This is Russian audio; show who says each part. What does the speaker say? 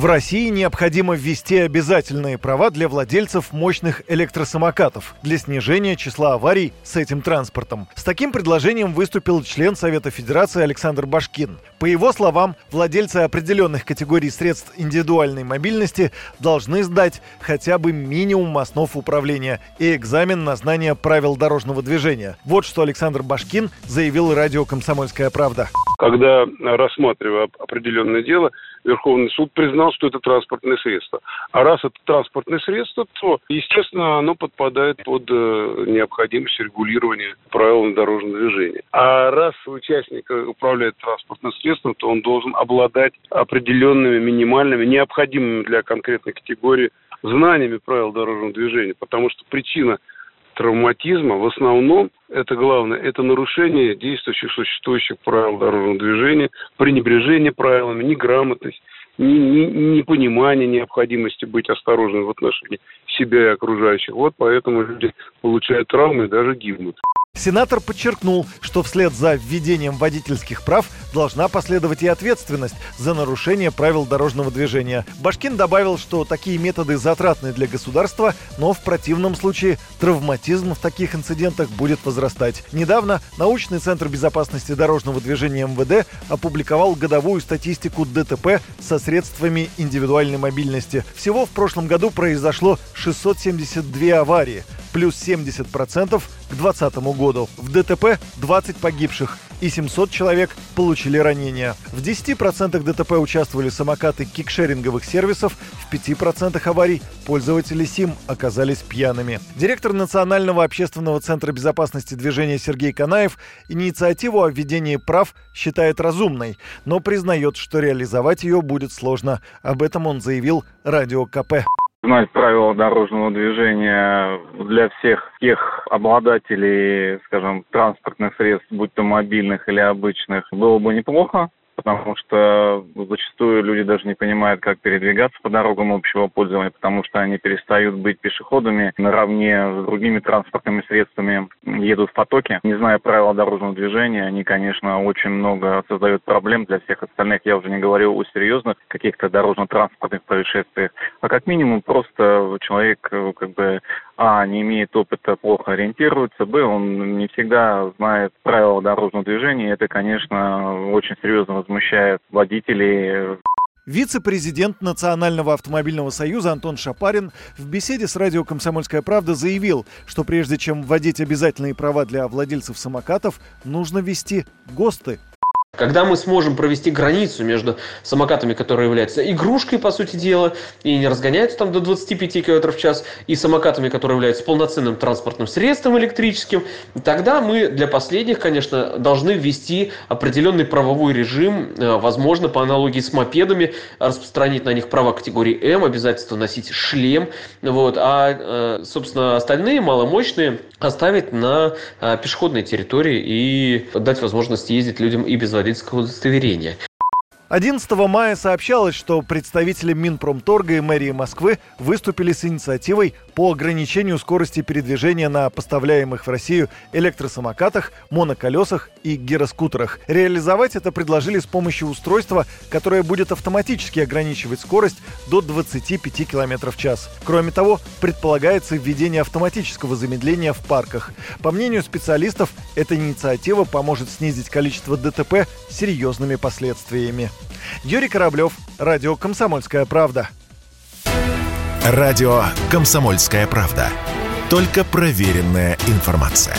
Speaker 1: В России необходимо ввести обязательные права для владельцев мощных электросамокатов для снижения числа аварий с этим транспортом. С таким предложением выступил член Совета Федерации Александр Башкин. По его словам, владельцы определенных категорий средств индивидуальной мобильности должны сдать хотя бы минимум основ управления и экзамен на знание правил дорожного движения. Вот что Александр Башкин заявил радио «Комсомольская правда».
Speaker 2: Когда рассматривая определенное дело, Верховный суд признал, что это транспортное средство. А раз это транспортное средство, то, естественно, оно подпадает под э, необходимость регулирования правил дорожного движения. А раз участник управляет транспортным средством, то он должен обладать определенными минимальными, необходимыми для конкретной категории знаниями правил дорожного движения, потому что причина травматизма в основном это главное, это нарушение действующих, существующих правил дорожного движения, пренебрежение правилами, неграмотность, непонимание необходимости быть осторожным в отношении себя и окружающих. Вот поэтому люди получают травмы и даже гибнут.
Speaker 1: Сенатор подчеркнул, что вслед за введением водительских прав должна последовать и ответственность за нарушение правил дорожного движения. Башкин добавил, что такие методы затратны для государства, но в противном случае травматизм в таких инцидентах будет возрастать. Недавно научный центр безопасности дорожного движения МВД опубликовал годовую статистику ДТП со средствами индивидуальной мобильности. Всего в прошлом году произошло 672 аварии плюс 70% к 2020 году. В ДТП 20 погибших и 700 человек получили ранения. В 10% ДТП участвовали самокаты кикшеринговых сервисов, в 5% аварий пользователи СИМ оказались пьяными. Директор Национального общественного центра безопасности движения Сергей Канаев инициативу о введении прав считает разумной, но признает, что реализовать ее будет сложно. Об этом он заявил радио КП
Speaker 3: знать правила дорожного движения для всех тех обладателей, скажем, транспортных средств, будь то мобильных или обычных, было бы неплохо потому что зачастую люди даже не понимают, как передвигаться по дорогам общего пользования, потому что они перестают быть пешеходами наравне с другими транспортными средствами, едут в потоке. Не зная правил дорожного движения, они, конечно, очень много создают проблем для всех остальных. Я уже не говорю о серьезных каких-то дорожно-транспортных происшествиях, а как минимум просто человек как бы а, не имеет опыта, плохо ориентируется, б, он не всегда знает правила дорожного движения, это, конечно, очень серьезно возмущает водителей.
Speaker 1: Вице-президент Национального автомобильного союза Антон Шапарин в беседе с радио «Комсомольская правда» заявил, что прежде чем вводить обязательные права для владельцев самокатов, нужно ввести ГОСТы
Speaker 4: когда мы сможем провести границу между самокатами, которые являются игрушкой, по сути дела, и не разгоняются там до 25 км в час, и самокатами, которые являются полноценным транспортным средством электрическим, тогда мы для последних, конечно, должны ввести определенный правовой режим, э, возможно, по аналогии с мопедами, распространить на них права категории М, обязательство носить шлем, вот, а, э, собственно, остальные маломощные оставить на э, пешеходной территории и дать возможность ездить людям и без водительского удостоверения.
Speaker 1: 11 мая сообщалось, что представители Минпромторга и мэрии Москвы выступили с инициативой по ограничению скорости передвижения на поставляемых в Россию электросамокатах, моноколесах и гироскутерах. Реализовать это предложили с помощью устройства, которое будет автоматически ограничивать скорость до 25 км в час. Кроме того, предполагается введение автоматического замедления в парках. По мнению специалистов, эта инициатива поможет снизить количество ДТП с серьезными последствиями. Юрий Кораблев, Радио «Комсомольская правда».
Speaker 5: Радио «Комсомольская правда». Только проверенная информация.